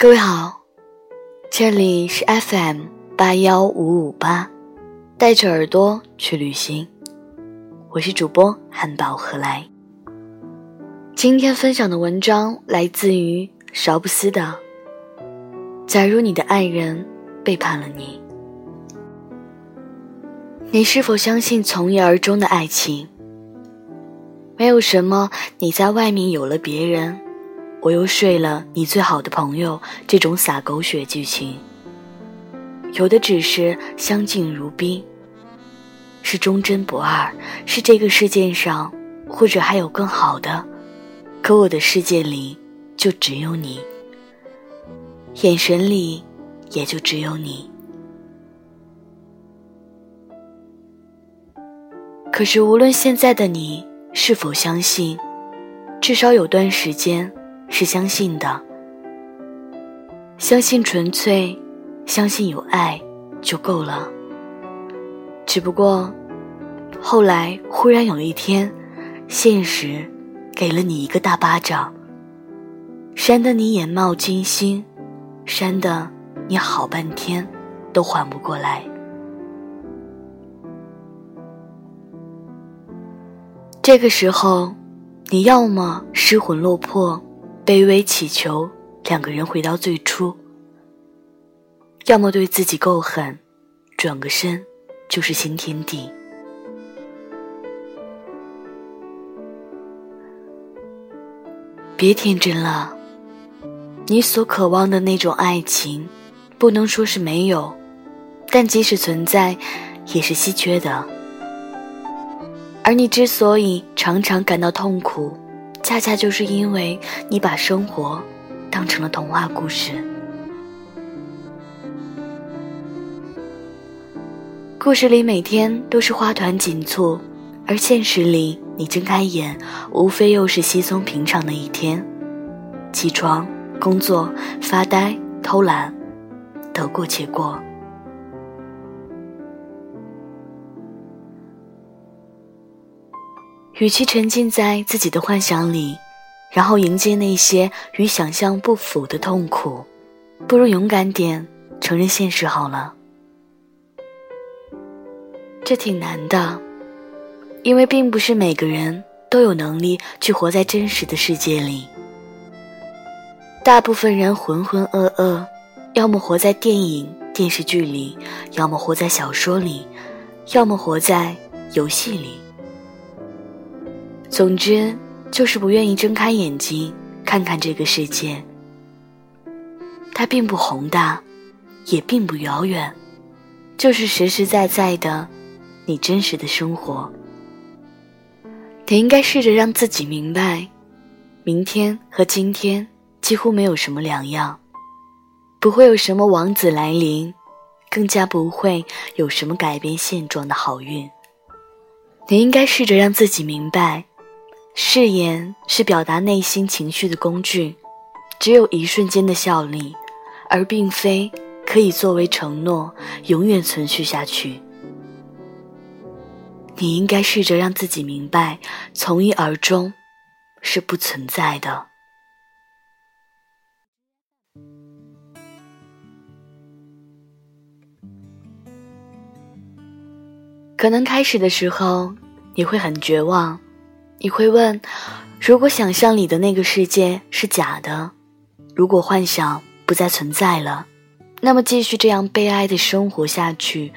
各位好，这里是 FM 八幺五五八，带着耳朵去旅行，我是主播汉堡何来。今天分享的文章来自于邵布斯的《假如你的爱人背叛了你》，你是否相信从一而终的爱情？没有什么，你在外面有了别人。我又睡了，你最好的朋友，这种撒狗血剧情，有的只是相敬如宾，是忠贞不二，是这个世界上，或者还有更好的，可我的世界里就只有你，眼神里也就只有你。可是无论现在的你是否相信，至少有段时间。是相信的，相信纯粹，相信有爱就够了。只不过，后来忽然有一天，现实给了你一个大巴掌，扇得你眼冒金星，扇得你好半天都缓不过来。这个时候，你要么失魂落魄。卑微祈求两个人回到最初，要么对自己够狠，转个身就是新天地。别天真了，你所渴望的那种爱情，不能说是没有，但即使存在，也是稀缺的。而你之所以常常感到痛苦。恰恰就是因为你把生活当成了童话故事，故事里每天都是花团锦簇，而现实里你睁开眼，无非又是稀松平常的一天：起床、工作、发呆、偷懒，得过且过。与其沉浸在自己的幻想里，然后迎接那些与想象不符的痛苦，不如勇敢点，承认现实好了。这挺难的，因为并不是每个人都有能力去活在真实的世界里。大部分人浑浑噩噩，要么活在电影、电视剧里，要么活在小说里，要么活在游戏里。总之，就是不愿意睁开眼睛看看这个世界。它并不宏大，也并不遥远，就是实实在在的，你真实的生活。你应该试着让自己明白，明天和今天几乎没有什么两样，不会有什么王子来临，更加不会有什么改变现状的好运。你应该试着让自己明白。誓言是表达内心情绪的工具，只有一瞬间的效力，而并非可以作为承诺永远存续下去。你应该试着让自己明白，从一而终是不存在的。可能开始的时候你会很绝望。你会问：如果想象里的那个世界是假的，如果幻想不再存在了，那么继续这样悲哀的生活下去，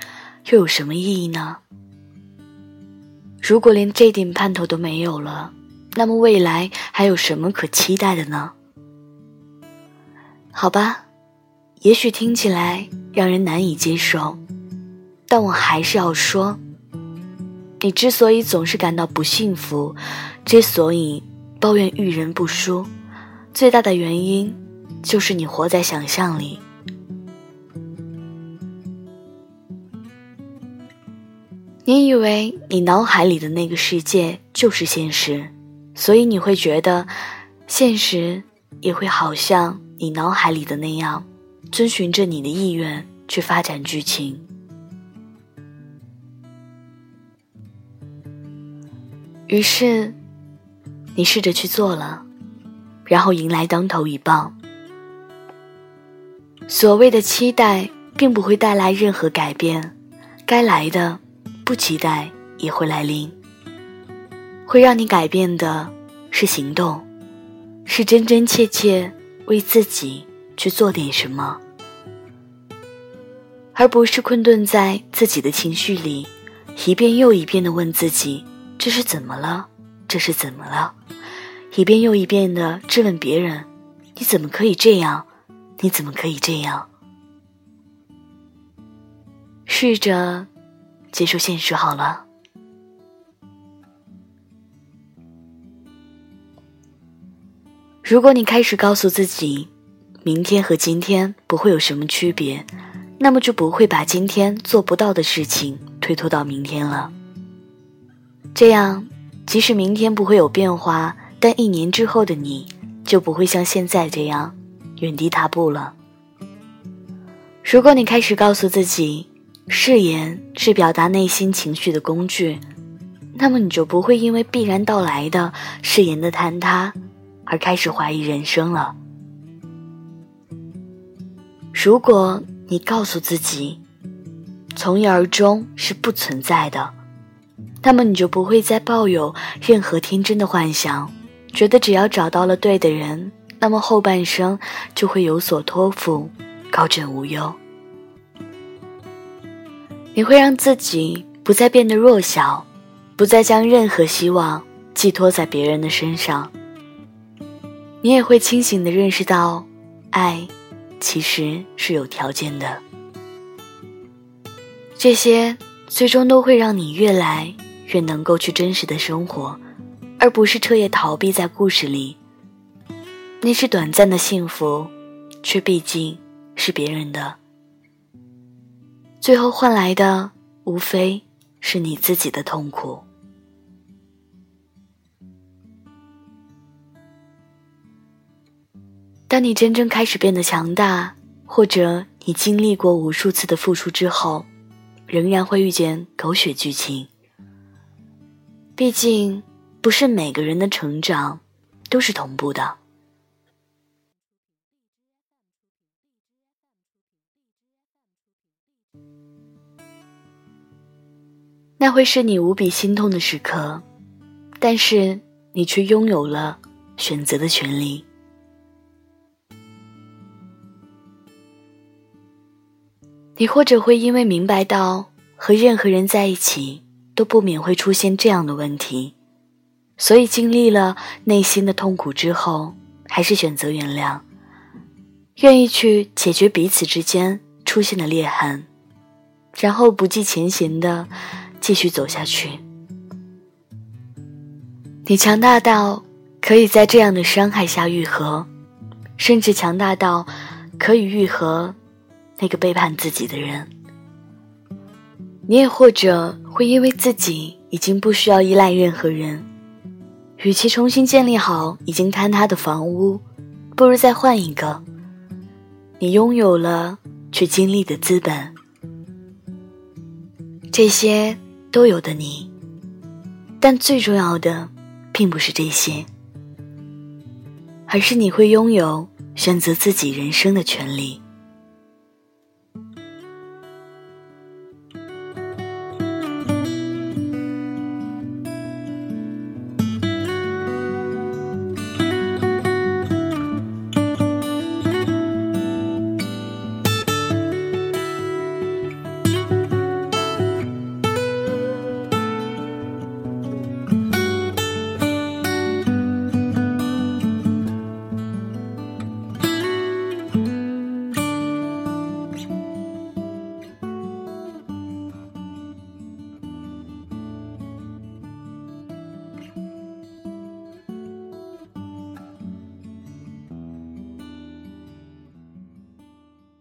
又有什么意义呢？如果连这点盼头都没有了，那么未来还有什么可期待的呢？好吧，也许听起来让人难以接受，但我还是要说。你之所以总是感到不幸福，之所以抱怨遇人不淑，最大的原因就是你活在想象里。你以为你脑海里的那个世界就是现实，所以你会觉得现实也会好像你脑海里的那样，遵循着你的意愿去发展剧情。于是，你试着去做了，然后迎来当头一棒。所谓的期待，并不会带来任何改变，该来的，不期待也会来临。会让你改变的是行动，是真真切切为自己去做点什么，而不是困顿在自己的情绪里，一遍又一遍的问自己：这是怎么了？这是怎么了？一遍又一遍的质问别人：你怎么可以这样？你怎么可以这样？试着接受现实好了。如果你开始告诉自己，明天和今天不会有什么区别，那么就不会把今天做不到的事情推脱到明天了。这样，即使明天不会有变化，但一年之后的你就不会像现在这样。原地踏步了。如果你开始告诉自己，誓言是表达内心情绪的工具，那么你就不会因为必然到来的誓言的坍塌而开始怀疑人生了。如果你告诉自己，从一而终是不存在的，那么你就不会再抱有任何天真的幻想，觉得只要找到了对的人。那么后半生就会有所托付，高枕无忧。你会让自己不再变得弱小，不再将任何希望寄托在别人的身上。你也会清醒的认识到，爱其实是有条件的。这些最终都会让你越来越能够去真实的生活，而不是彻夜逃避在故事里。那是短暂的幸福，却毕竟是别人的。最后换来的，无非是你自己的痛苦。当你真正开始变得强大，或者你经历过无数次的付出之后，仍然会遇见狗血剧情。毕竟，不是每个人的成长都是同步的。那会是你无比心痛的时刻，但是你却拥有了选择的权利。你或者会因为明白到和任何人在一起都不免会出现这样的问题，所以经历了内心的痛苦之后，还是选择原谅，愿意去解决彼此之间出现的裂痕，然后不计前嫌的。继续走下去。你强大到可以在这样的伤害下愈合，甚至强大到可以愈合那个背叛自己的人。你也或者会因为自己已经不需要依赖任何人，与其重新建立好已经坍塌的房屋，不如再换一个。你拥有了去经历的资本，这些。都有的你，但最重要的，并不是这些，而是你会拥有选择自己人生的权利。